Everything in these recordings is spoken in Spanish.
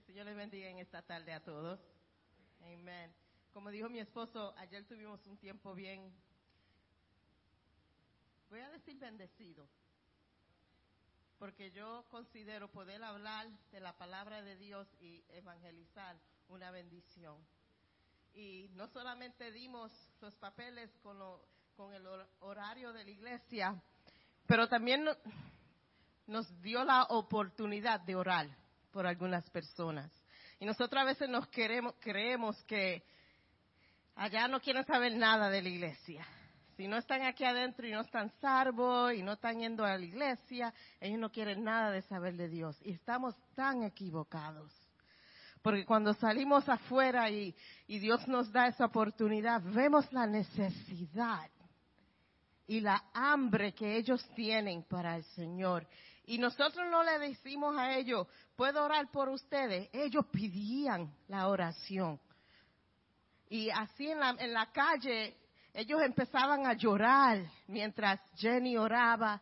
El Señor les bendiga en esta tarde a todos. Amén. Como dijo mi esposo, ayer tuvimos un tiempo bien, voy a decir bendecido, porque yo considero poder hablar de la palabra de Dios y evangelizar una bendición. Y no solamente dimos los papeles con, lo, con el horario de la iglesia, pero también nos dio la oportunidad de orar por algunas personas. Y nosotros a veces nos queremos, creemos que allá no quieren saber nada de la iglesia. Si no están aquí adentro y no están salvos y no están yendo a la iglesia, ellos no quieren nada de saber de Dios. Y estamos tan equivocados. Porque cuando salimos afuera y, y Dios nos da esa oportunidad, vemos la necesidad y la hambre que ellos tienen para el Señor. Y nosotros no le decimos a ellos, puedo orar por ustedes. Ellos pedían la oración. Y así en la, en la calle, ellos empezaban a llorar mientras Jenny oraba.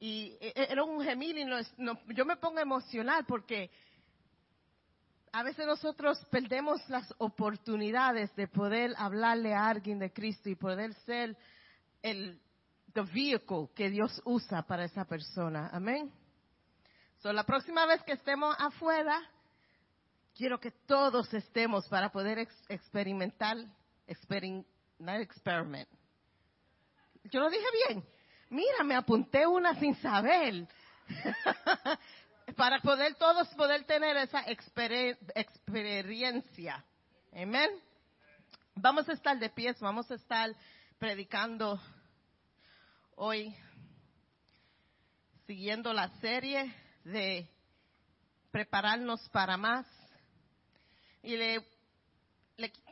Y e, e, era un gemil y yo me pongo emocional porque a veces nosotros perdemos las oportunidades de poder hablarle a alguien de Cristo y poder ser el the vehicle que Dios usa para esa persona. Amén. So, la próxima vez que estemos afuera, quiero que todos estemos para poder experimentar, experiment. Yo lo dije bien. Mira, me apunté una sin saber. para poder todos poder tener esa experiencia. Amén. Vamos a estar de pies, vamos a estar predicando hoy siguiendo la serie de prepararnos para más. Y le,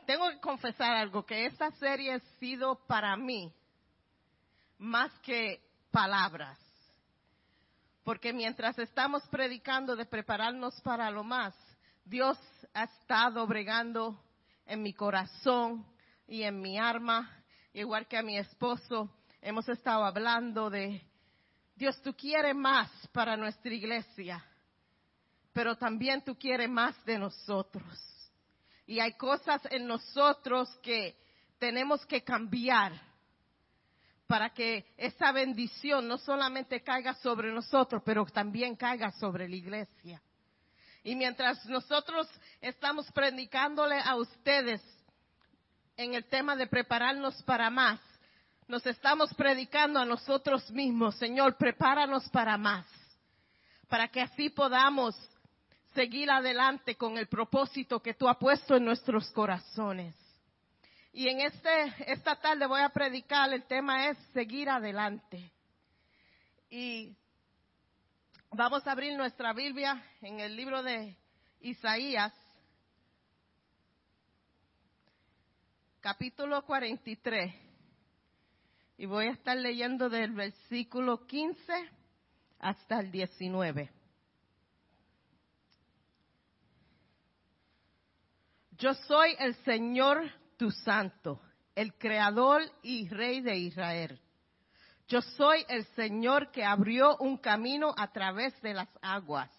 tengo que confesar algo, que esta serie ha sido para mí más que palabras. Porque mientras estamos predicando de prepararnos para lo más, Dios ha estado bregando en mi corazón y en mi alma, igual que a mi esposo, hemos estado hablando de, Dios, tú quieres más para nuestra iglesia, pero también tú quieres más de nosotros. Y hay cosas en nosotros que tenemos que cambiar para que esa bendición no solamente caiga sobre nosotros, pero también caiga sobre la iglesia. Y mientras nosotros estamos predicándole a ustedes en el tema de prepararnos para más, nos estamos predicando a nosotros mismos, Señor, prepáranos para más, para que así podamos seguir adelante con el propósito que tú has puesto en nuestros corazones. Y en este, esta tarde voy a predicar, el tema es seguir adelante. Y vamos a abrir nuestra Biblia en el libro de Isaías, capítulo 43. Y voy a estar leyendo del versículo 15 hasta el 19. Yo soy el Señor tu santo, el creador y rey de Israel. Yo soy el Señor que abrió un camino a través de las aguas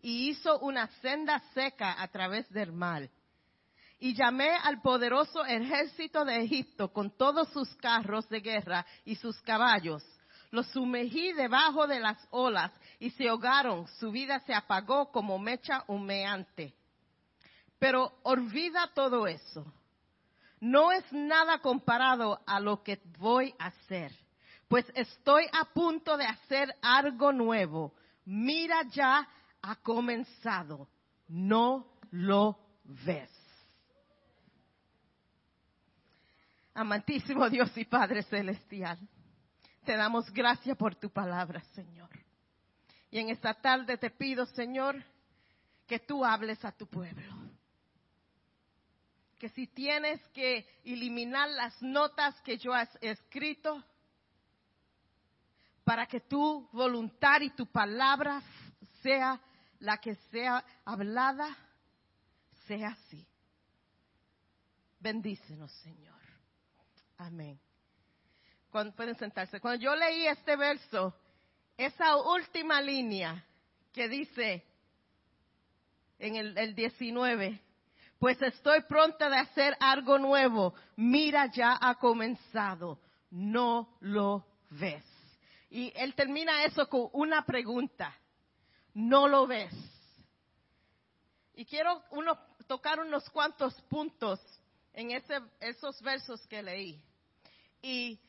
y hizo una senda seca a través del mar y llamé al poderoso ejército de Egipto con todos sus carros de guerra y sus caballos. Los sumergí debajo de las olas y se ahogaron. Su vida se apagó como mecha humeante. Pero olvida todo eso. No es nada comparado a lo que voy a hacer. Pues estoy a punto de hacer algo nuevo. Mira ya ha comenzado. No lo ves. Amantísimo Dios y Padre Celestial, te damos gracias por tu palabra, Señor. Y en esta tarde te pido, Señor, que tú hables a tu pueblo. Que si tienes que eliminar las notas que yo he escrito, para que tu voluntad y tu palabra sea la que sea hablada, sea así. Bendícenos, Señor. Amén. Cuando, pueden sentarse. Cuando yo leí este verso, esa última línea que dice, en el, el 19, pues estoy pronta de hacer algo nuevo. Mira, ya ha comenzado. No lo ves. Y él termina eso con una pregunta. No lo ves. Y quiero uno, tocar unos cuantos puntos en ese, esos versos que leí. Y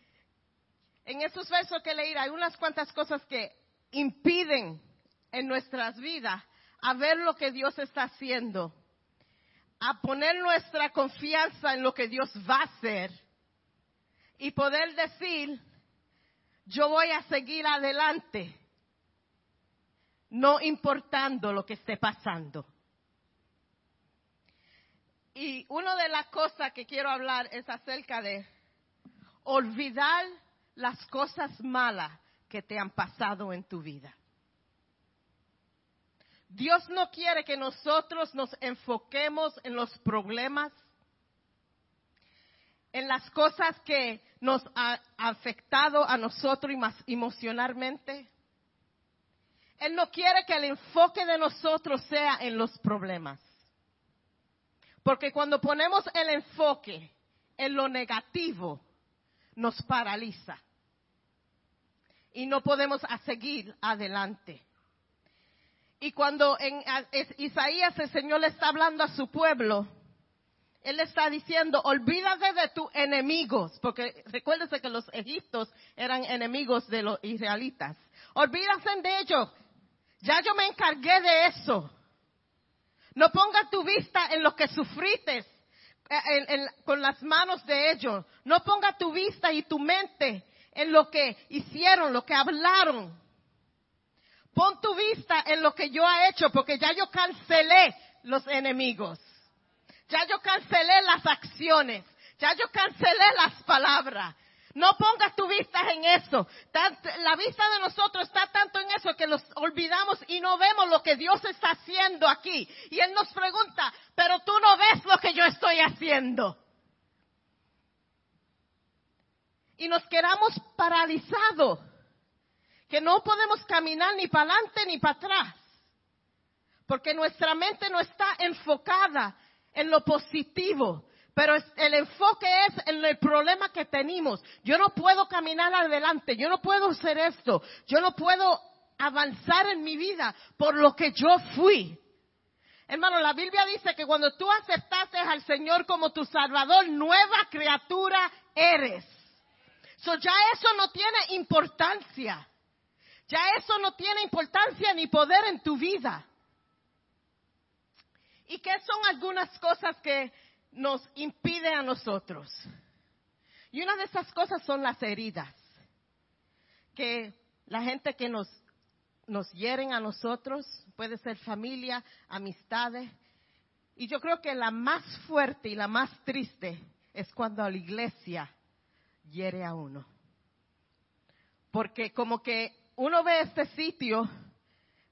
en esos versos que leí hay unas cuantas cosas que impiden en nuestras vidas a ver lo que Dios está haciendo, a poner nuestra confianza en lo que Dios va a hacer y poder decir, yo voy a seguir adelante, no importando lo que esté pasando. Y una de las cosas que quiero hablar es acerca de olvidar las cosas malas que te han pasado en tu vida. Dios no quiere que nosotros nos enfoquemos en los problemas, en las cosas que nos han afectado a nosotros emocionalmente. Él no quiere que el enfoque de nosotros sea en los problemas. Porque cuando ponemos el enfoque en lo negativo, nos paraliza. Y no podemos seguir adelante. Y cuando en Isaías el Señor le está hablando a su pueblo, Él está diciendo, olvídate de tus enemigos, porque recuérdese que los egiptos eran enemigos de los israelitas. Olvídate de ellos. Ya yo me encargué de eso. No ponga tu vista en lo que sufriste eh, con las manos de ellos. No ponga tu vista y tu mente en lo que hicieron, lo que hablaron. Pon tu vista en lo que yo he hecho, porque ya yo cancelé los enemigos. Ya yo cancelé las acciones. Ya yo cancelé las palabras. No pongas tu vista en eso. La vista de nosotros está tanto en eso que nos olvidamos y no vemos lo que Dios está haciendo aquí. Y Él nos pregunta, pero tú no ves lo que yo estoy haciendo. Y nos quedamos paralizados, que no podemos caminar ni para adelante ni para atrás, porque nuestra mente no está enfocada en lo positivo, pero el enfoque es en el problema que tenemos. Yo no puedo caminar adelante, yo no puedo hacer esto, yo no puedo avanzar en mi vida por lo que yo fui. Hermano, la Biblia dice que cuando tú aceptaste al Señor como tu Salvador, nueva criatura eres. So ya eso no tiene importancia. Ya eso no tiene importancia ni poder en tu vida. ¿Y qué son algunas cosas que nos impide a nosotros. Y una de esas cosas son las heridas. Que la gente que nos, nos hieren a nosotros, puede ser familia, amistades. Y yo creo que la más fuerte y la más triste es cuando la iglesia hiere a uno. Porque como que uno ve este sitio,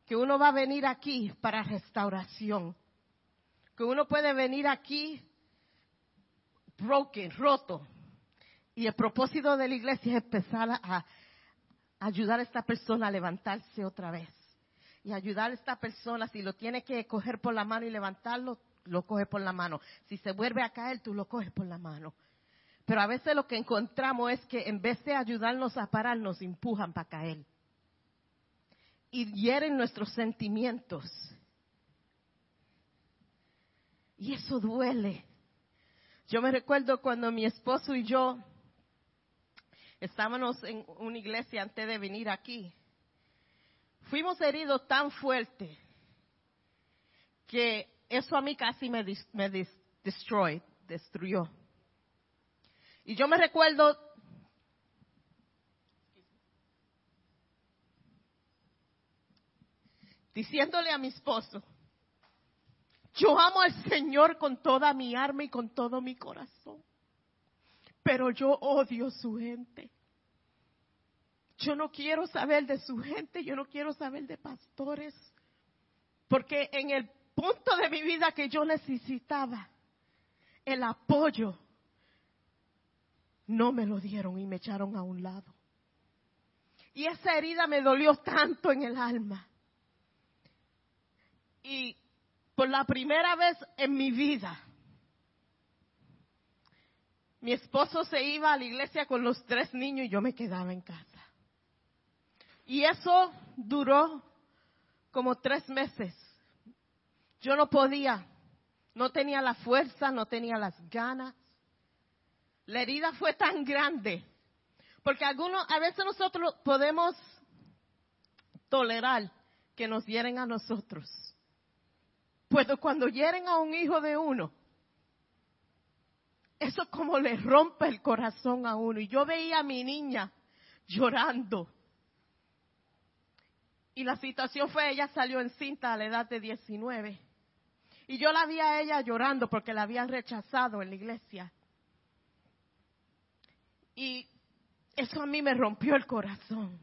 que uno va a venir aquí para restauración. Que uno puede venir aquí broken, roto. Y el propósito de la iglesia es empezar a, ayudar a esta persona a levantarse otra vez. Y ayudar a esta persona, si lo tiene que coger por la mano y levantarlo, lo coge por la mano. Si se vuelve a caer, tú lo coges por la mano. Pero a veces lo que encontramos es que en vez de ayudarnos a parar, nos empujan para caer. Y hieren nuestros sentimientos. Y eso duele. Yo me recuerdo cuando mi esposo y yo estábamos en una iglesia antes de venir aquí. Fuimos heridos tan fuerte que eso a mí casi me, me destroy, destruyó. Y yo me recuerdo diciéndole a mi esposo, yo amo al Señor con toda mi alma y con todo mi corazón. Pero yo odio su gente. Yo no quiero saber de su gente, yo no quiero saber de pastores. Porque en el punto de mi vida que yo necesitaba el apoyo, no me lo dieron y me echaron a un lado. Y esa herida me dolió tanto en el alma. Y por la primera vez en mi vida, mi esposo se iba a la iglesia con los tres niños y yo me quedaba en casa. Y eso duró como tres meses. Yo no podía, no tenía la fuerza, no tenía las ganas. La herida fue tan grande, porque algunos, a veces nosotros podemos tolerar que nos hieren a nosotros. Pues cuando hieren a un hijo de uno, eso como le rompe el corazón a uno. Y yo veía a mi niña llorando. Y la situación fue, ella salió encinta a la edad de 19. Y yo la vi a ella llorando porque la habían rechazado en la iglesia. Y eso a mí me rompió el corazón.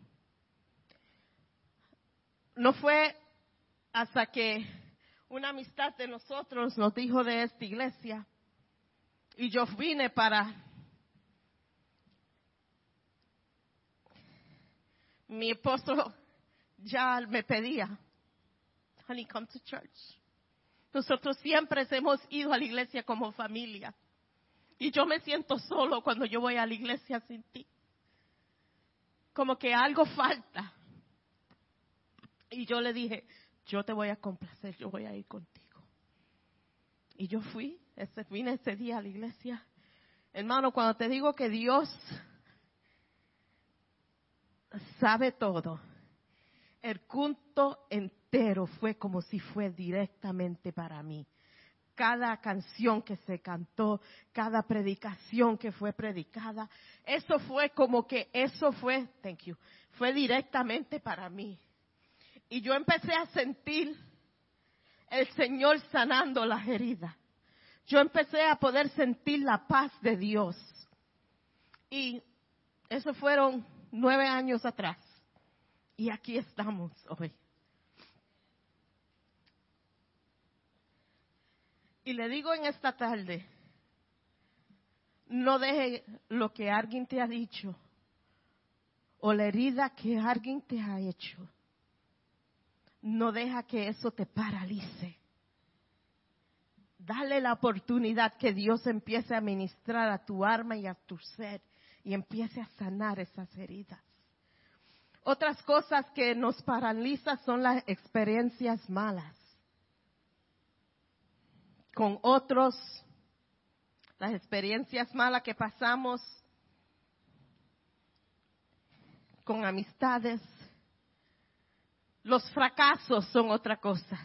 No fue hasta que una amistad de nosotros nos dijo de esta iglesia y yo vine para mi esposo ya me pedía, honey, come to church. Nosotros siempre hemos ido a la iglesia como familia. Y yo me siento solo cuando yo voy a la iglesia sin ti. Como que algo falta. Y yo le dije, yo te voy a complacer, yo voy a ir contigo. Y yo fui, ese, vine ese día a la iglesia. Hermano, cuando te digo que Dios sabe todo, el culto entero fue como si fue directamente para mí. Cada canción que se cantó, cada predicación que fue predicada, eso fue como que eso fue, thank you, fue directamente para mí. Y yo empecé a sentir el Señor sanando las heridas. Yo empecé a poder sentir la paz de Dios. Y eso fueron nueve años atrás. Y aquí estamos hoy. Y le digo en esta tarde, no deje lo que alguien te ha dicho o la herida que alguien te ha hecho no deja que eso te paralice. Dale la oportunidad que Dios empiece a ministrar a tu alma y a tu ser y empiece a sanar esas heridas. Otras cosas que nos paralizan son las experiencias malas. Con otros, las experiencias malas que pasamos con amistades, los fracasos son otra cosa.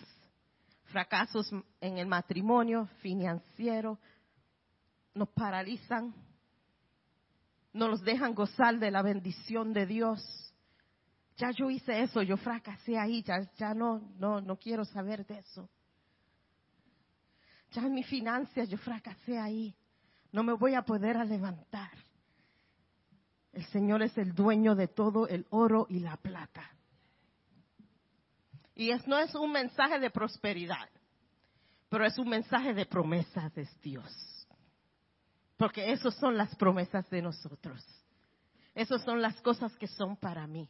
Fracasos en el matrimonio, financiero, nos paralizan, no nos dejan gozar de la bendición de Dios. Ya yo hice eso, yo fracasé ahí, ya, no, no, no quiero saber de eso. Ya en mi financia yo fracasé ahí, no me voy a poder levantar. El Señor es el dueño de todo el oro y la plata. Y es, no es un mensaje de prosperidad, pero es un mensaje de promesas de Dios. Porque esas son las promesas de nosotros. Esas son las cosas que son para mí.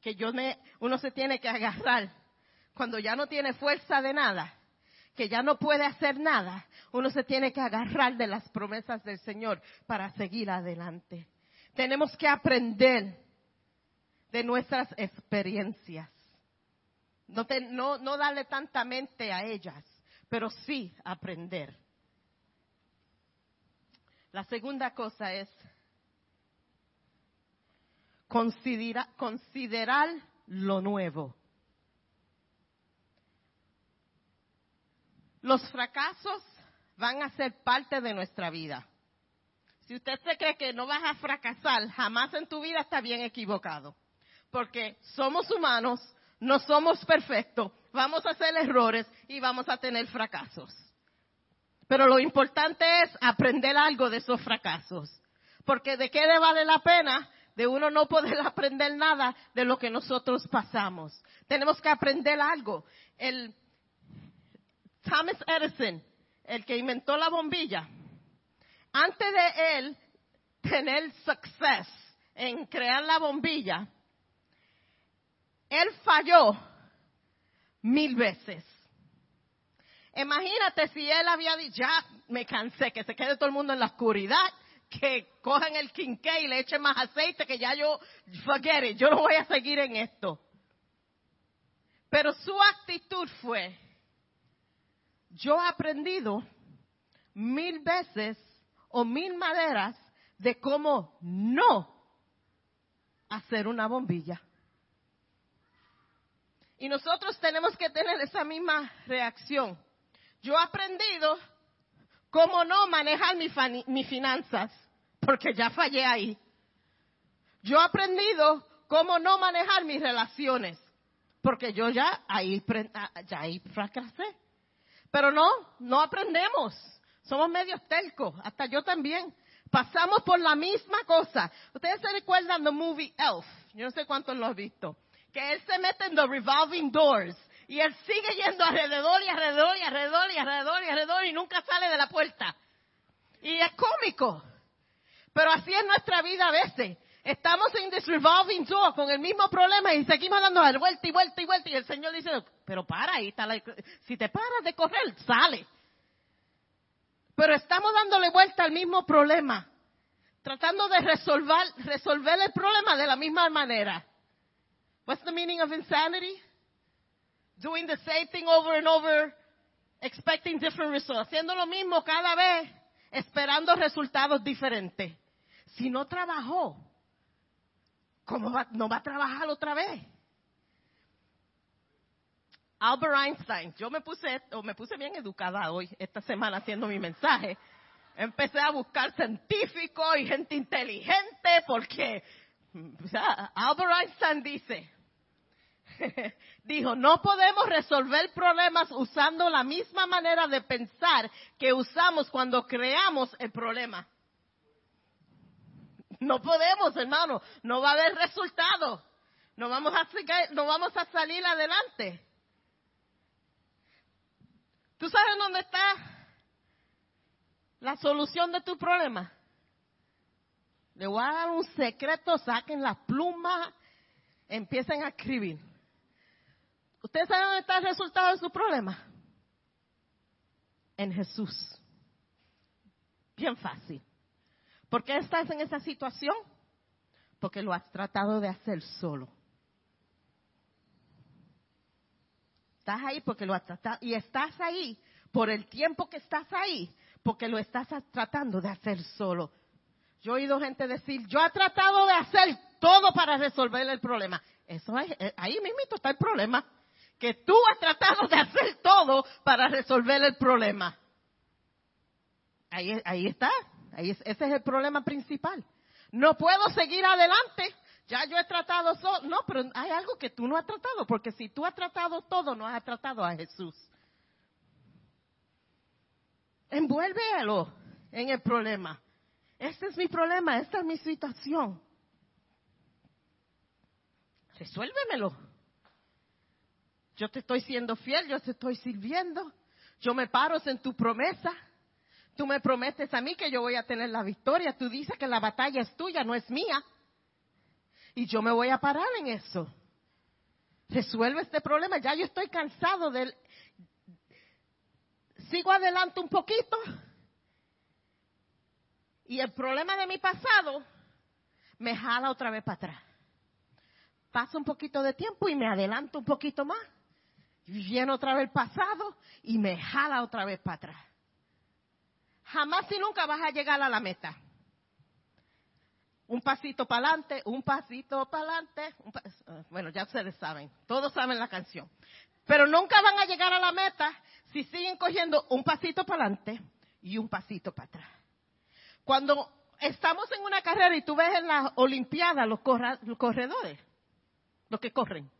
Que yo me, uno se tiene que agarrar cuando ya no tiene fuerza de nada, que ya no puede hacer nada, uno se tiene que agarrar de las promesas del Señor para seguir adelante. Tenemos que aprender de nuestras experiencias. No, no, no darle tanta mente a ellas, pero sí aprender. La segunda cosa es considerar lo nuevo. Los fracasos van a ser parte de nuestra vida. Si usted se cree que no vas a fracasar, jamás en tu vida está bien equivocado. Porque somos humanos, no somos perfectos, vamos a hacer errores y vamos a tener fracasos. Pero lo importante es aprender algo de esos fracasos. Porque de qué le vale la pena de uno no poder aprender nada de lo que nosotros pasamos. Tenemos que aprender algo. El Thomas Edison, el que inventó la bombilla, antes de él tener success en crear la bombilla, él falló mil veces. Imagínate si él había dicho, ya me cansé, que se quede todo el mundo en la oscuridad, que cojan el quinqué y le echen más aceite, que ya yo, forget it, yo no voy a seguir en esto. Pero su actitud fue, yo he aprendido mil veces o mil maneras de cómo no hacer una bombilla. Y nosotros tenemos que tener esa misma reacción. Yo he aprendido cómo no manejar mis finanzas, porque ya fallé ahí. Yo he aprendido cómo no manejar mis relaciones, porque yo ya ahí, ah, fracasé. Pero no, no aprendemos. Somos medios telcos, hasta yo también. Pasamos por la misma cosa. Ustedes se recuerdan the movie Elf. Yo no sé cuántos lo han visto. Que él se mete en the revolving doors. Y él sigue yendo alrededor y alrededor y alrededor y alrededor y alrededor y nunca sale de la puerta. Y es cómico. Pero así es nuestra vida a veces. Estamos en this revolving door con el mismo problema y seguimos dando vuelta y vuelta y vuelta. Y el Señor dice, pero para, ahí está si te paras de correr, sale. Pero estamos dándole vuelta al mismo problema, tratando de resolver, resolver el problema de la misma manera. What's the meaning of insanity? Doing the same thing over and over, expecting different results. Haciendo lo mismo cada vez, esperando resultados diferentes. Si no trabajó, ¿cómo no va a trabajar otra vez? Albert Einstein, yo me puse, o me puse bien educada hoy, esta semana haciendo mi mensaje. Empecé a buscar científicos y gente inteligente porque Albert Einstein dice, dijo, no podemos resolver problemas usando la misma manera de pensar que usamos cuando creamos el problema. No podemos, hermano, no va a haber resultado. No vamos a, no vamos a salir adelante. ¿Tú sabes dónde está la solución de tu problema? Le voy a dar un secreto, saquen las plumas, empiecen a escribir. ¿Ustedes saben dónde está el resultado de su problema? En Jesús. Bien fácil. ¿Por qué estás en esa situación? Porque lo has tratado de hacer solo. Estás ahí porque lo has tratado. Y estás ahí por el tiempo que estás ahí, porque lo estás tratando de hacer solo. Yo he oído gente decir, yo he tratado de hacer todo para resolver el problema. Eso es, eh, ahí mismo está el problema. Que tú has tratado de hacer todo para resolver el problema. Ahí, ahí está. Ahí ese es el problema principal. No puedo seguir adelante ya yo he tratado solo. No, pero hay algo que tú no has tratado, porque si tú has tratado todo, no has tratado a Jesús. Envuélvelo en el problema. Este es mi problema, esta es mi situación. Resuélvemelo. Yo te estoy siendo fiel, yo te estoy sirviendo. Yo me paro en tu promesa. Tú me prometes a mí que yo voy a tener la victoria. Tú dices que la batalla es tuya, no es mía. Y yo me voy a parar en eso. Resuelve este problema. Ya yo estoy cansado del... Sigo adelante un poquito. Y el problema de mi pasado me jala otra vez para atrás. Pasa un poquito de tiempo y me adelanto un poquito más. Viene otra vez pasado y me jala otra vez para atrás. Jamás y nunca vas a llegar a la meta un pasito para adelante, un pasito para adelante. bueno, ya ustedes saben, todos saben la canción. Pero nunca van a llegar a la meta si siguen cogiendo un pasito para adelante y un pasito para atrás. Cuando estamos en una carrera y tú ves en las Olimpiadas los corredores, los que corren,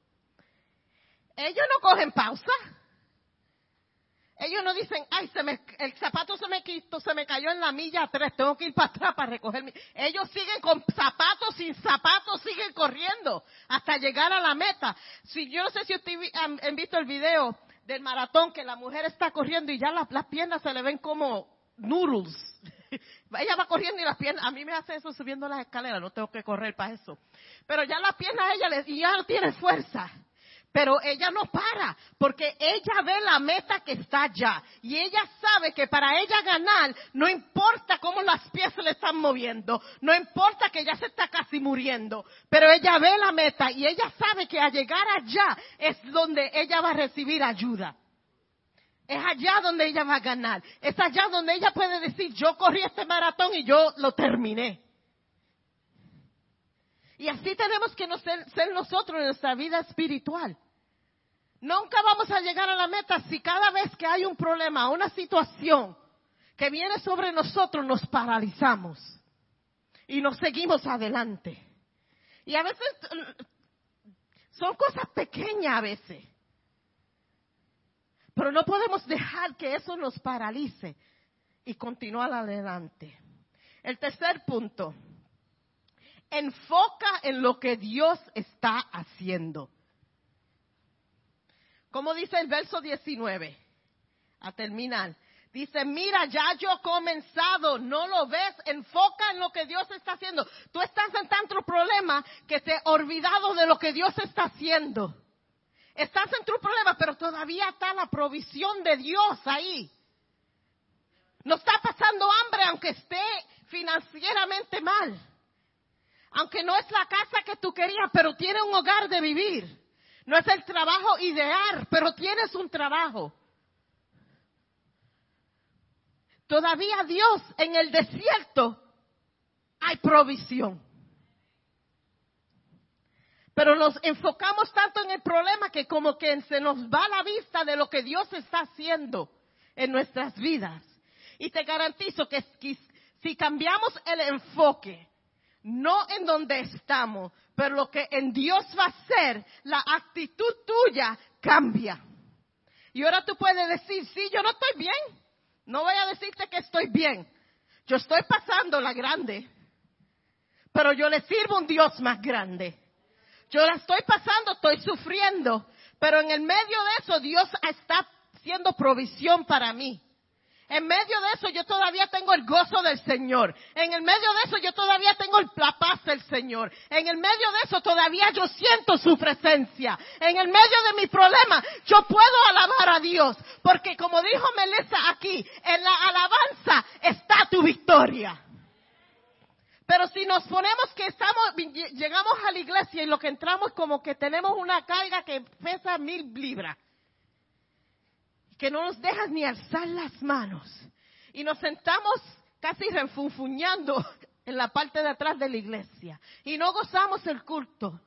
ellos no cogen pausa. Ellos no dicen, ay, se me, el zapato se me quitó, se me cayó en la milla tres, tengo que ir para atrás para recoger Ellos siguen con zapatos, sin zapatos, siguen corriendo hasta llegar a la meta. Si yo no sé si ustedes han, visto el video del maratón que la mujer está corriendo y ya las, piernas se le ven como noodles. Ella va corriendo y las piernas, a mí me hace eso subiendo las escaleras, no tengo que correr para eso. Pero ya las piernas ella le, y ya no tiene fuerza. Pero ella no para, porque ella ve la meta que está allá. Y ella sabe que para ella ganar, no importa cómo las piezas le están moviendo, no importa que ella se está casi muriendo, pero ella ve la meta y ella sabe que al llegar allá es donde ella va a recibir ayuda. Es allá donde ella va a ganar. Es allá donde ella puede decir, yo corrí este maratón y yo lo terminé. Y así tenemos que ser, nosotros en nuestra vida espiritual. Nunca vamos a llegar a la meta si cada vez que hay un problema, una situación que viene sobre nosotros, nos paralizamos y nos seguimos adelante. Y a veces son cosas pequeñas a veces. Pero no podemos dejar que eso nos paralice y continuar adelante. El tercer punto, enfoca en lo que Dios está haciendo. Como dice el verso 19, a terminar. Dice, mira, ya yo he comenzado, no lo ves, enfoca en lo que Dios está haciendo. Tú estás en tanto problema que te he olvidado de lo que Dios está haciendo. Estás en tu problema, pero todavía está la provisión de Dios ahí. No está pasando hambre aunque esté financieramente mal. Aunque no es la casa que tú querías, pero tiene un hogar de vivir. No es el trabajo ideal, pero tienes un trabajo. Todavía Dios en el desierto hay provisión. Pero nos enfocamos tanto en el problema que como que se nos va la vista de lo que Dios está haciendo en nuestras vidas. Y te garantizo que si cambiamos el enfoque no en donde estamos, pero lo que en Dios va a ser, la actitud tuya cambia. Y ahora tú puedes decir, sí, yo no estoy bien. No voy a decirte que estoy bien. Yo estoy pasando la grande. Pero yo le sirvo a un Dios más grande. Yo la estoy pasando, estoy sufriendo. Pero en el medio de eso Dios está haciendo provisión para mí. En medio de eso yo todavía tengo el gozo del Señor. En el medio de eso yo todavía tengo la paz del Señor. En el medio de eso todavía yo siento su presencia. En el medio de mi problema yo puedo alabar a Dios. Porque como dijo Melissa aquí, en la alabanza está tu victoria. Pero si nos ponemos que estamos, llegamos a la iglesia y lo que entramos como que tenemos una carga que pesa mil libras que no nos dejas ni alzar las manos. Y nos sentamos casi refunfuñando en la parte de atrás de la iglesia. Y no gozamos el culto.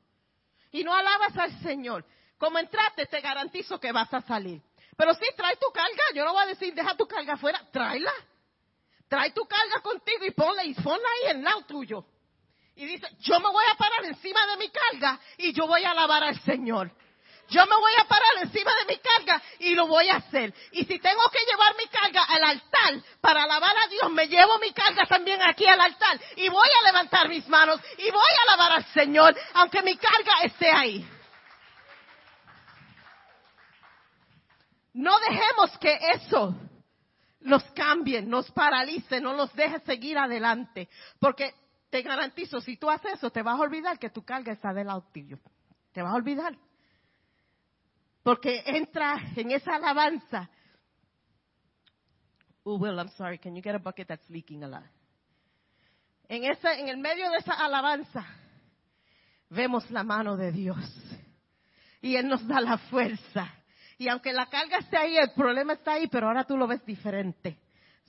Y no alabas al Señor. Como entraste, te garantizo que vas a salir. Pero si trae tu carga. Yo no voy a decir, deja tu carga afuera. Tráela. Trae tu carga contigo y ponla, y ponla ahí en lado tuyo. Y dice, yo me voy a parar encima de mi carga y yo voy a alabar al Señor. Yo me voy a parar encima de mi carga y lo voy a hacer. Y si tengo que llevar mi carga al altar para alabar a Dios, me llevo mi carga también aquí al altar y voy a levantar mis manos y voy a alabar al Señor, aunque mi carga esté ahí. No dejemos que eso nos cambie, nos paralice, no nos deje seguir adelante. Porque te garantizo, si tú haces eso, te vas a olvidar que tu carga está del lado. Te vas a olvidar. Porque entra en esa alabanza. Oh, Will, I'm sorry. Can you get a bucket that's leaking a lot? En, ese, en el medio de esa alabanza, vemos la mano de Dios. Y Él nos da la fuerza. Y aunque la carga esté ahí, el problema está ahí, pero ahora tú lo ves diferente.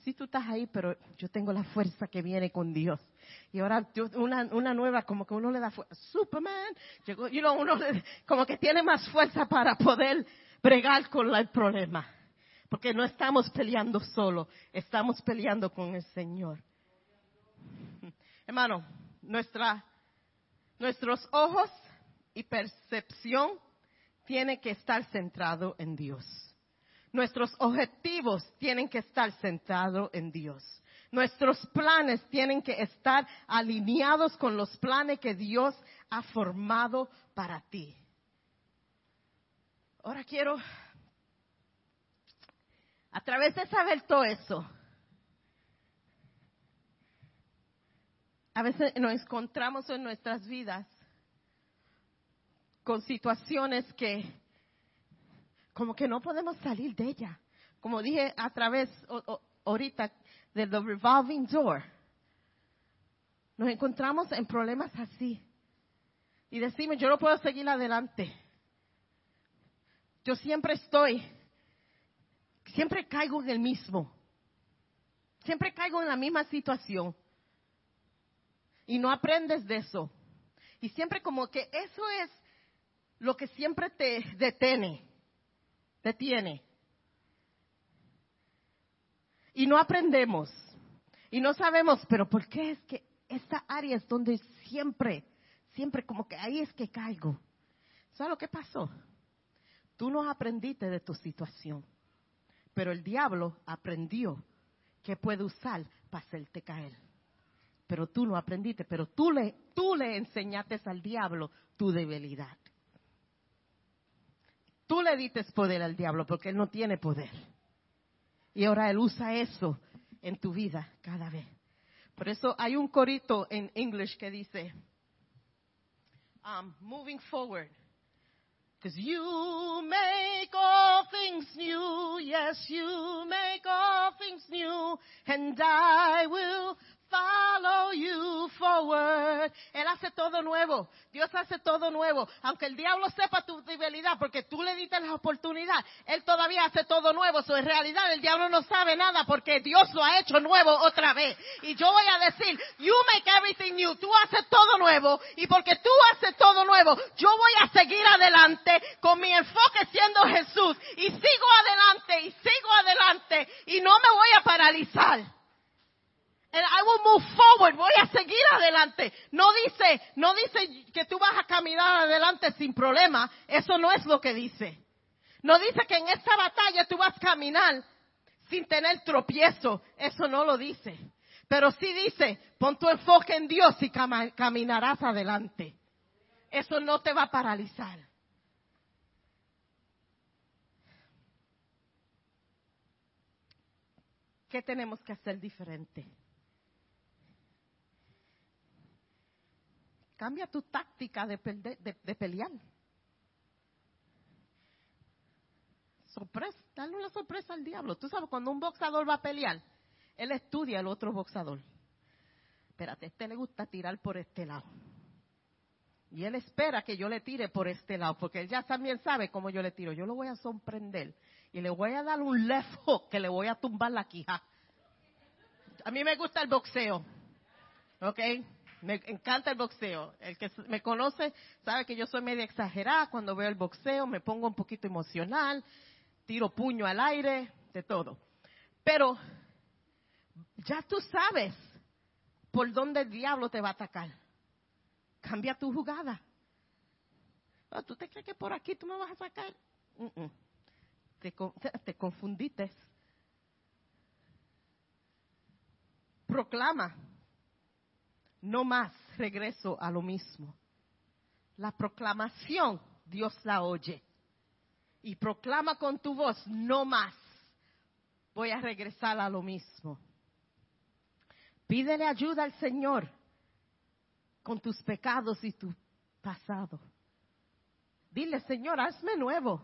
Sí, tú estás ahí, pero yo tengo la fuerza que viene con Dios. Y ahora una, una nueva, como que uno le da fuerza. Superman, llegó, you know, uno como que tiene más fuerza para poder bregar con el problema. Porque no estamos peleando solo, estamos peleando con el Señor. Hermano, nuestra, nuestros ojos y percepción tienen que estar centrados en Dios. Nuestros objetivos tienen que estar centrados en Dios. Nuestros planes tienen que estar alineados con los planes que Dios ha formado para ti. Ahora quiero, a través de saber todo eso, a veces nos encontramos en nuestras vidas con situaciones que como que no podemos salir de ella. Como dije a través ahorita de the revolving door. Nos encontramos en problemas así. Y decimos, yo no puedo seguir adelante. Yo siempre estoy, siempre caigo en el mismo. Siempre caigo en la misma situación. Y no aprendes de eso. Y siempre como que eso es lo que siempre te detiene. Detiene. Y no aprendemos. Y no sabemos, pero ¿por qué es que esta área es donde siempre, siempre como que ahí es que caigo? ¿Sabes lo que pasó? Tú no aprendiste de tu situación, pero el diablo aprendió que puede usar para hacerte caer. Pero tú no aprendiste, pero tú le, tú le enseñaste al diablo tu debilidad. Tú le diste poder al diablo porque él no tiene poder. Y ahora él usa eso en tu vida cada vez. Por eso hay un corito en English que dice, um, moving forward. Because you make all things new, yes, you make all things new, and I will follow you forward. Él hace todo nuevo. Dios hace todo nuevo. Aunque el diablo sepa tu debilidad, porque tú le diste la oportunidad, Él todavía hace todo nuevo. So, en realidad el diablo no sabe nada porque Dios lo ha hecho nuevo otra vez. Y yo voy a decir, you make everything new. Tú haces todo nuevo. Y porque tú haces todo nuevo, yo voy a seguir adelante con mi enfoque siendo Jesús. Y sigo adelante y sigo adelante. Y no me voy a paralizar. And I will move forward. Voy a seguir adelante. No dice, no dice que tú vas a caminar adelante sin problema. Eso no es lo que dice. No dice que en esta batalla tú vas a caminar sin tener tropiezo. Eso no lo dice. Pero sí dice, pon tu enfoque en Dios y caminarás adelante. Eso no te va a paralizar. ¿Qué tenemos que hacer diferente? Cambia tu táctica de, pelear. Sorpresa, dale una sorpresa al diablo. Tú sabes, cuando un boxador va a pelear, él estudia al otro boxador. Espérate, a este le gusta tirar por este lado. Y él espera que yo le tire por este lado, porque él ya también sabe cómo yo le tiro. Yo lo voy a sorprender y le voy a dar un left hook que le voy a tumbar la quija. A mí me gusta el boxeo. ¿Ok? Me encanta el boxeo. El que me conoce sabe que yo soy media exagerada cuando veo el boxeo, me pongo un poquito emocional, tiro puño al aire, de todo. Pero ya tú sabes por dónde el diablo te va a atacar. Cambia tu jugada. ¿Tú te crees que por aquí tú me vas a sacar? Te, te confundiste. Proclama no más regreso a lo mismo. La proclamación Dios la oye. Y proclama con tu voz, no más. Voy a regresar a lo mismo. Pídele ayuda al Señor con tus pecados y tu pasado. Dile, Señor, hazme nuevo.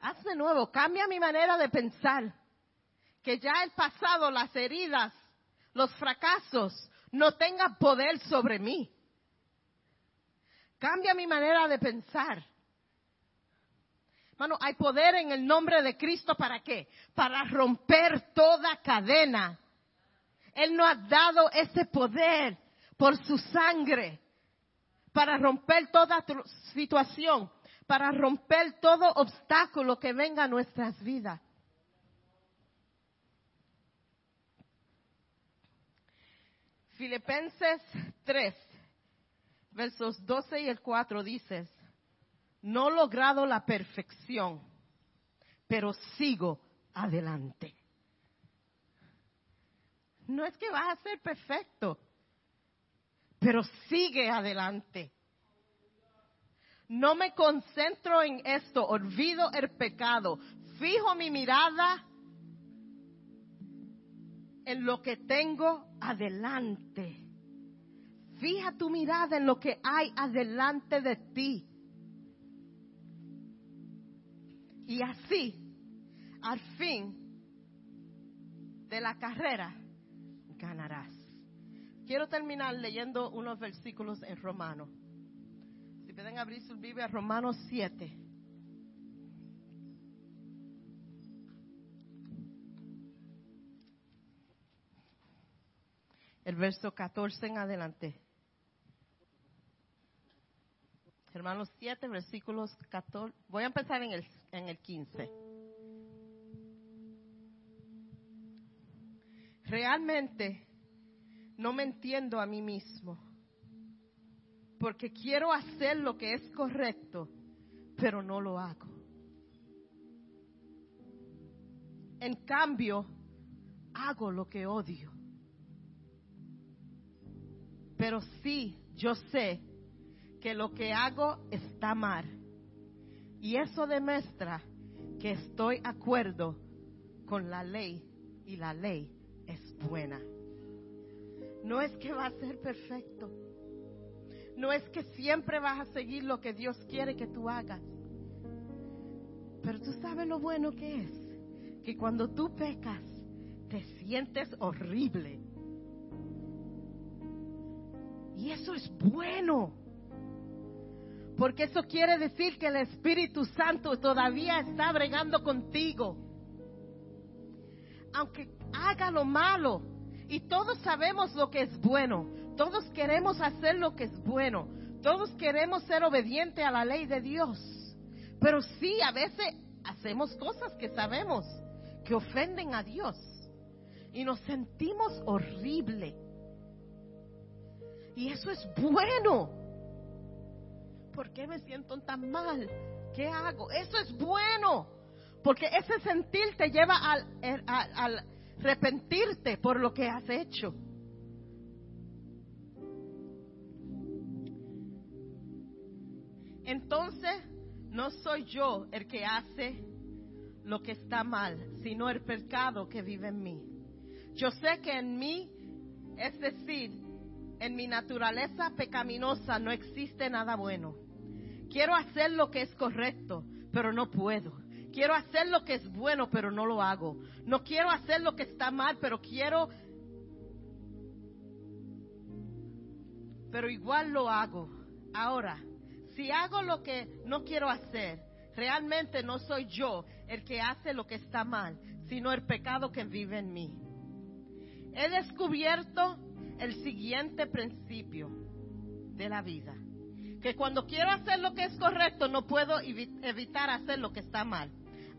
Hazme nuevo. Cambia mi manera de pensar. Que ya el pasado, las heridas, los fracasos, no tenga poder sobre mí. Cambia mi manera de pensar. Hermano, hay poder en el nombre de Cristo para qué? Para romper toda cadena. Él nos ha dado ese poder por su sangre para romper toda situación, para romper todo obstáculo que venga a nuestras vidas. Filipenses 3, versos 12 y el 4 dices, no he logrado la perfección, pero sigo adelante. No es que vas a ser perfecto, pero sigue adelante. No me concentro en esto, olvido el pecado, fijo mi mirada en lo que tengo adelante. Fija tu mirada en lo que hay adelante de ti. Y así, al fin de la carrera, ganarás. Quiero terminar leyendo unos versículos en Romano. Si pueden abrir su Biblia, Romanos 7. El verso 14 en adelante. Hermanos 7, versículos 14. Voy a empezar en el, en el 15. Realmente no me entiendo a mí mismo, porque quiero hacer lo que es correcto, pero no lo hago. En cambio, hago lo que odio. Pero sí, yo sé que lo que hago está mal. Y eso demuestra que estoy de acuerdo con la ley y la ley es buena. No es que va a ser perfecto. No es que siempre vas a seguir lo que Dios quiere que tú hagas. Pero tú sabes lo bueno que es. Que cuando tú pecas, te sientes horrible. Y eso es bueno. Porque eso quiere decir que el Espíritu Santo todavía está bregando contigo. Aunque haga lo malo. Y todos sabemos lo que es bueno. Todos queremos hacer lo que es bueno. Todos queremos ser obedientes a la ley de Dios. Pero sí, a veces hacemos cosas que sabemos que ofenden a Dios. Y nos sentimos horrible. Y eso es bueno. ¿por qué me siento tan mal? ¿Qué hago? Eso es bueno, porque ese sentir te lleva al, al, arrepentirte por lo que has hecho. Entonces, no soy yo el que hace lo que está mal, sino el pecado que vive en mí. Yo sé que en mí, es decir, en mi naturaleza pecaminosa no existe nada bueno. Quiero hacer lo que es correcto, pero no puedo. Quiero hacer lo que es bueno, pero no lo hago. No quiero hacer lo que está mal, pero quiero... Pero igual lo hago. Ahora, si hago lo que no quiero hacer, realmente no soy yo el que hace lo que está mal, sino el pecado que vive en mí. He descubierto el siguiente principio de la vida que cuando quiero hacer lo que es correcto no puedo evitar hacer lo que está mal.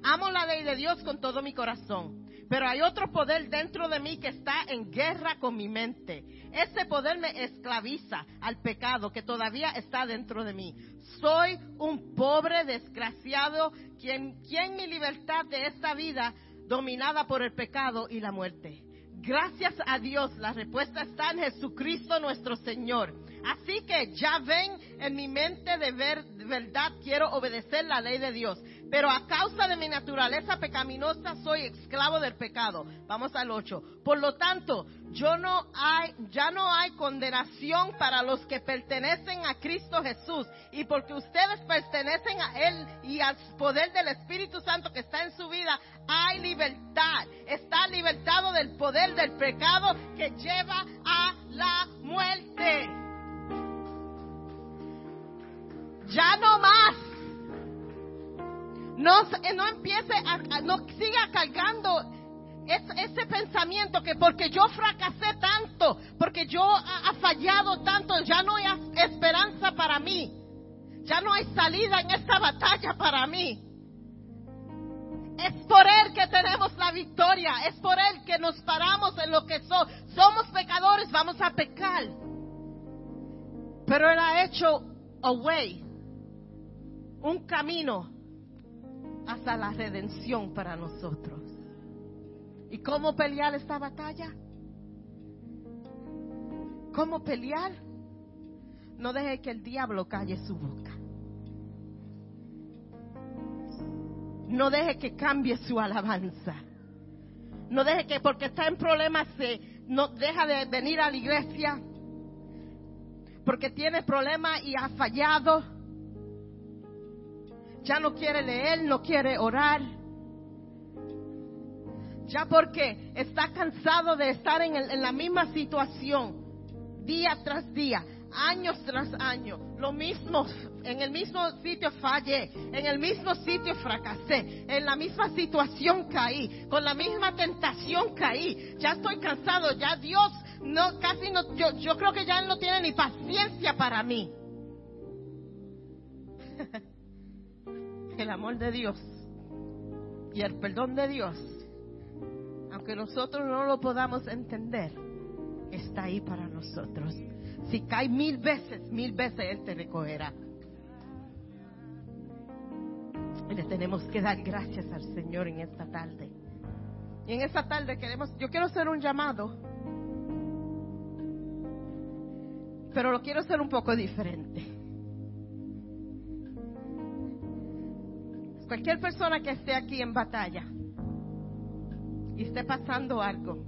Amo la ley de Dios con todo mi corazón, pero hay otro poder dentro de mí que está en guerra con mi mente. Ese poder me esclaviza al pecado que todavía está dentro de mí. Soy un pobre desgraciado quien, quien mi libertad de esta vida dominada por el pecado y la muerte. Gracias a Dios, la respuesta está en Jesucristo nuestro Señor. Así que ya ven en mi mente de, ver, verdad quiero obedecer la ley de Dios. Pero a causa de mi naturaleza pecaminosa soy esclavo del pecado. Vamos al 8. Por lo tanto, yo no hay, ya no hay condenación para los que pertenecen a Cristo Jesús. Y porque ustedes pertenecen a Él y al poder del Espíritu Santo que está en su vida, hay libertad. Está libertado del poder del pecado que lleva a la muerte. Ya no más no, no empiece a, no siga cargando ese, pensamiento que porque yo fracasé tanto, porque yo ha, fallado tanto, ya no hay esperanza para mí. Ya no hay salida en esta batalla para mí. Es por Él que tenemos la victoria. Es por Él que nos paramos en lo que somos. Somos pecadores, vamos a pecar. Pero Él ha hecho a way, un camino hasta la redención para nosotros. ¿Y cómo pelear esta batalla? ¿Cómo pelear? No deje que el diablo calle su boca. No deje que cambie su alabanza. No deje que porque está en problemas se no deja de venir a la iglesia. Porque tiene problemas y ha fallado ya no quiere leer, no quiere orar. Ya porque está cansado de estar en, la misma situación, día tras día, años tras año, lo mismo, en el mismo sitio fallé, en el mismo sitio fracasé, en la misma situación caí, con la misma tentación caí. Ya estoy cansado, ya Dios no, casi no, yo, yo creo que ya no tiene ni paciencia para mí. el amor de Dios y el perdón de Dios, aunque nosotros no lo podamos entender, está ahí para nosotros. Si cae mil veces, mil veces Él te recogerá. Y le tenemos que dar gracias al Señor en esta tarde. Y en esta tarde queremos, yo quiero hacer un llamado, pero lo quiero hacer un poco diferente. Cualquier persona que esté aquí en batalla y esté pasando algo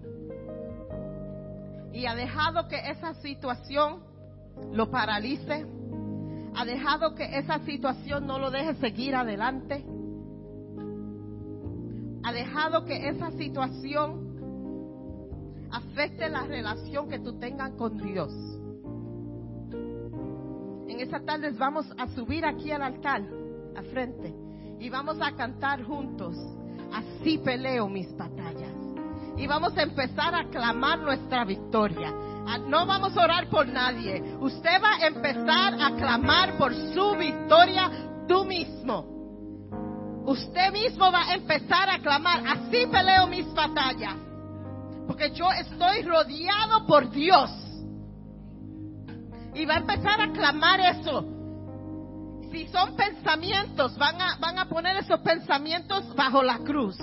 y ha dejado que esa situación lo paralice, ha dejado que esa situación no lo deje seguir adelante, ha dejado que esa situación afecte la relación que tú tengas con Dios. En esta tarde vamos a subir aquí al altar, a frente, y vamos a cantar juntos. Así peleo mis batallas. Y vamos a empezar a clamar nuestra victoria. Ah, no vamos a orar por nadie. Usted va a empezar a clamar por su victoria tú mismo. Usted mismo va a empezar a clamar. Así peleo mis batallas. Porque yo estoy rodeado por Dios. Y va a empezar a clamar eso si son pensamientos, van a, van a poner esos pensamientos bajo la cruz.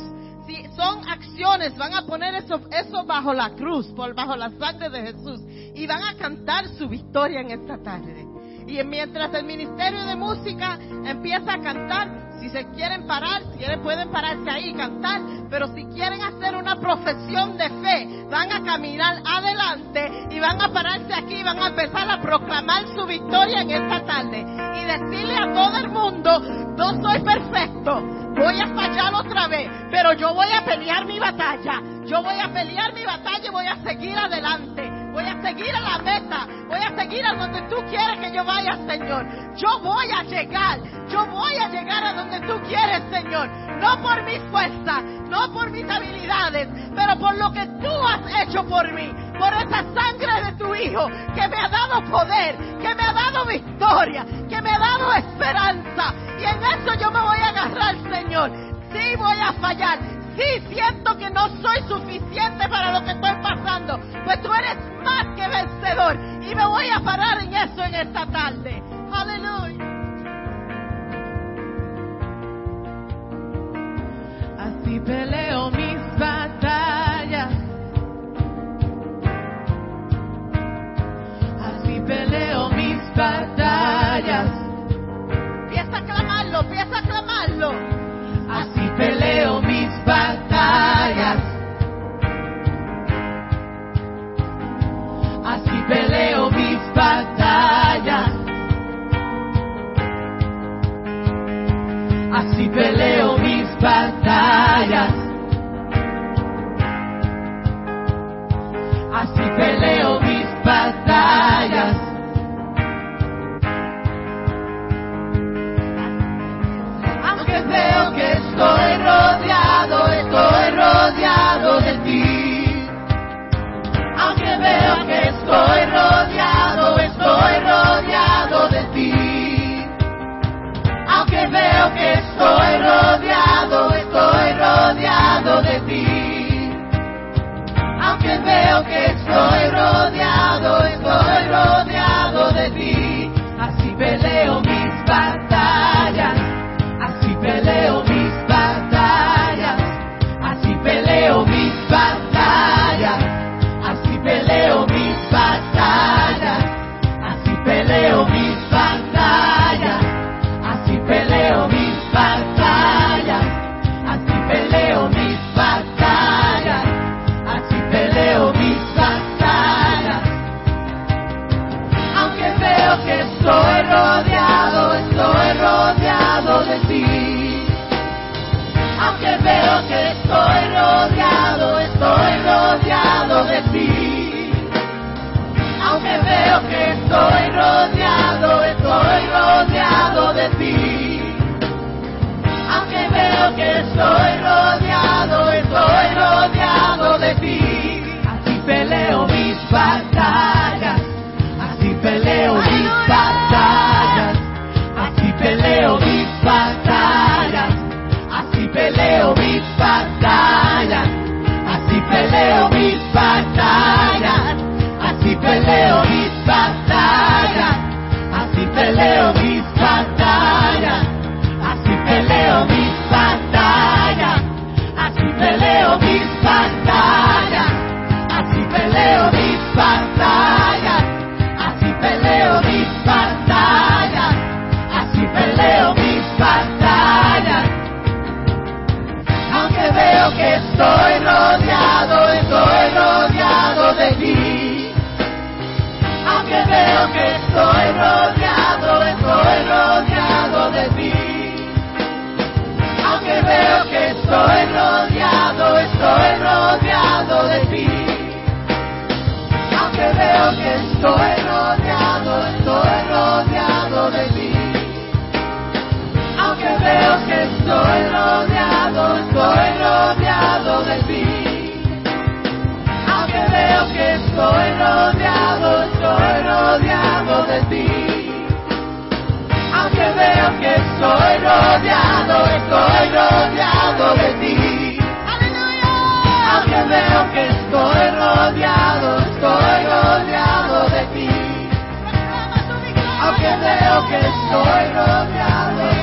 Si son acciones, van a poner eso, eso bajo la cruz, por bajo la sangre de Jesús. Y van a cantar su victoria en esta tarde. Y mientras el ministerio de música empieza a cantar, si se quieren parar, si quieren pueden pararse ahí y cantar, pero si quieren hacer una profesión de fe, van a caminar adelante y van a pararse aquí y van a empezar a proclamar su victoria en esta tarde. Y decirle a todo el mundo, no soy perfecto, voy a fallar otra vez, pero yo voy a pelear mi batalla, yo voy a pelear mi batalla y voy a seguir adelante voy a seguir a la meta, voy a seguir a donde tú quieres que yo vaya, Señor. Yo voy a llegar, yo voy a llegar a donde tú quieres, Señor. No por mis fuerzas, no por mis habilidades, pero por lo que tú has hecho por mí, por esa sangre de tu Hijo que me ha dado poder, que me ha dado victoria, que me ha dado esperanza. Y en eso yo me voy a agarrar, Señor. Sí voy a fallar, sí siento que no soy suficiente para lo que estoy pasando, pues tú eres más que vencedor y me voy a parar en eso en esta tarde. Aleluya. Así peleo mis batallas. Así peleo mis batallas. Empieza a clamarlo, empieza a clamarlo. Así peleo mis batallas. Así peleo rodeado veo que estoy rodeado,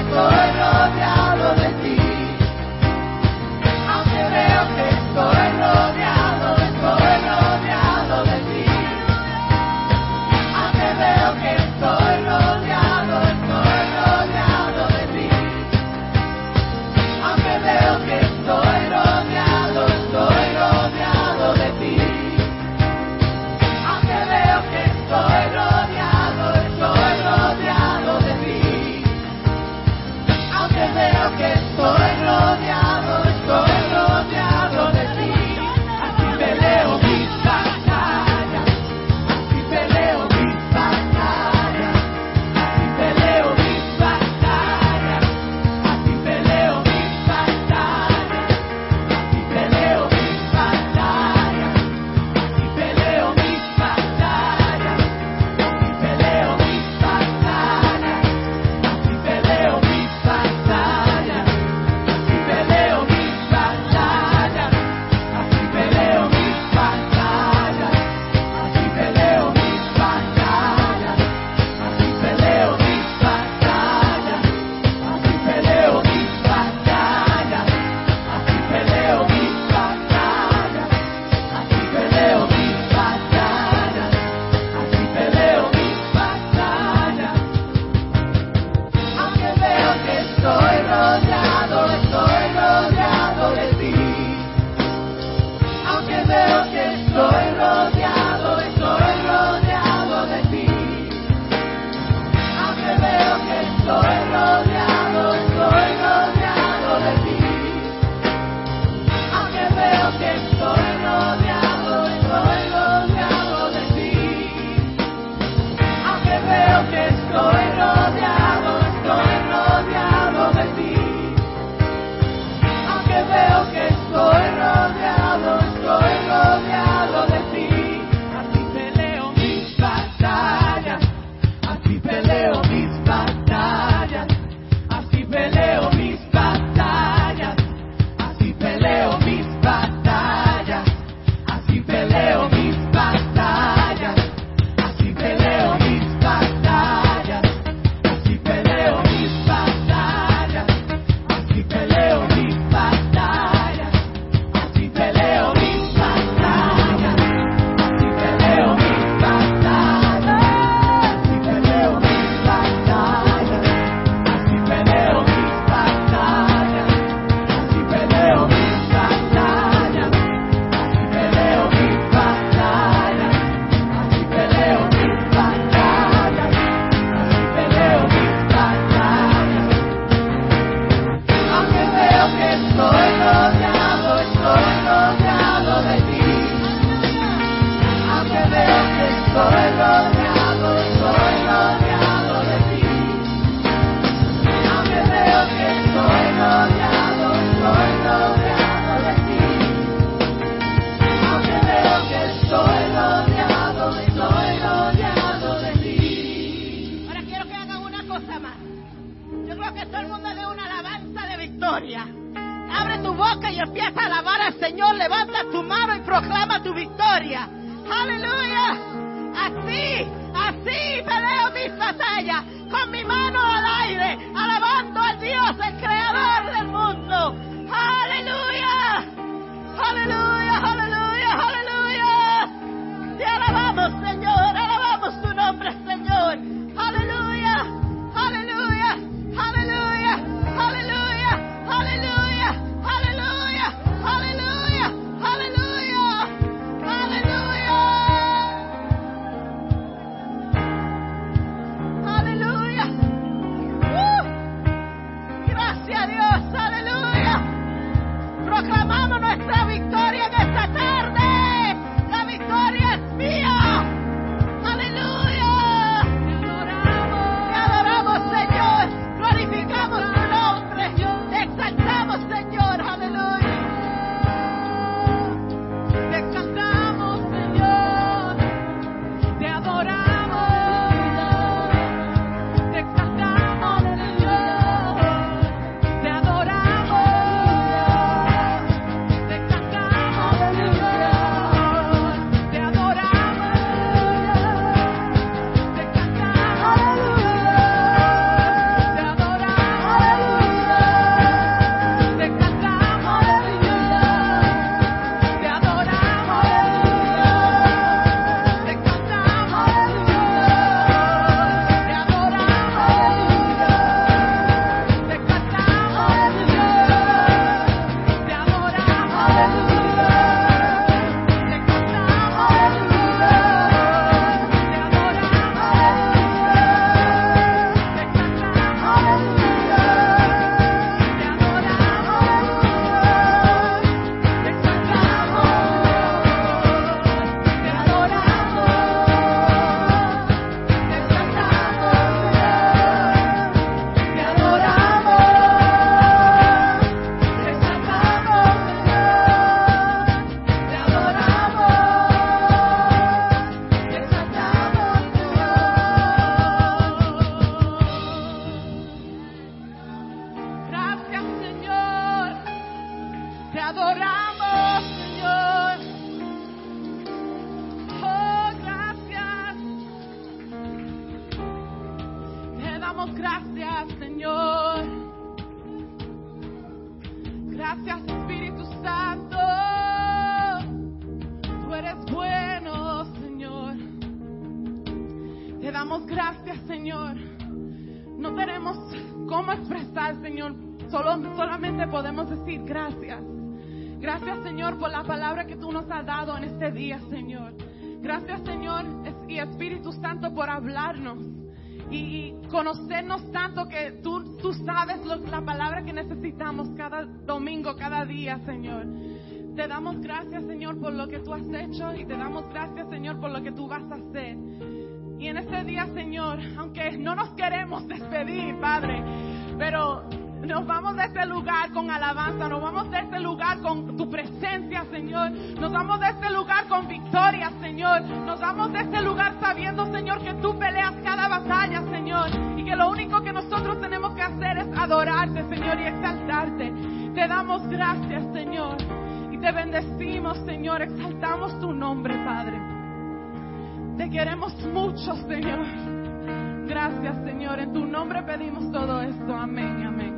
Gracias, Señor. Gracias, Espíritu Santo. Tú eres bueno, Señor. Te damos gracias, Señor. No tenemos cómo expresar, Señor. Solo, solamente podemos decir gracias. Gracias, Señor, por la palabra que tú nos has dado en este día, Señor. Gracias, Señor y Espíritu Santo, por hablarnos y conocernos tanto que tú, tú sabes la palabra que necesitamos cada domingo, cada día, Señor. Te damos gracias, Señor, por lo que tú has hecho y te damos gracias, Señor, por lo que tú vas a hacer. Y en este día, Señor, aunque no nos queremos despedir, Padre, pero nos vamos de este lugar con alabanza, nos vamos de este lugar con tu presencia, Señor. Nos vamos de este lugar con victoria, Señor. Nos vamos de este lugar sabiendo, Señor, que tú peleas cada batalla, Señor. Y que lo único que nosotros tenemos que hacer es adorarte, Señor, y exaltarte. Te damos gracias, Señor. Y te bendecimos, Señor. Exaltamos tu nombre, Padre. Te queremos mucho, Señor. Gracias, Señor. En tu nombre pedimos todo esto. Amén, amén.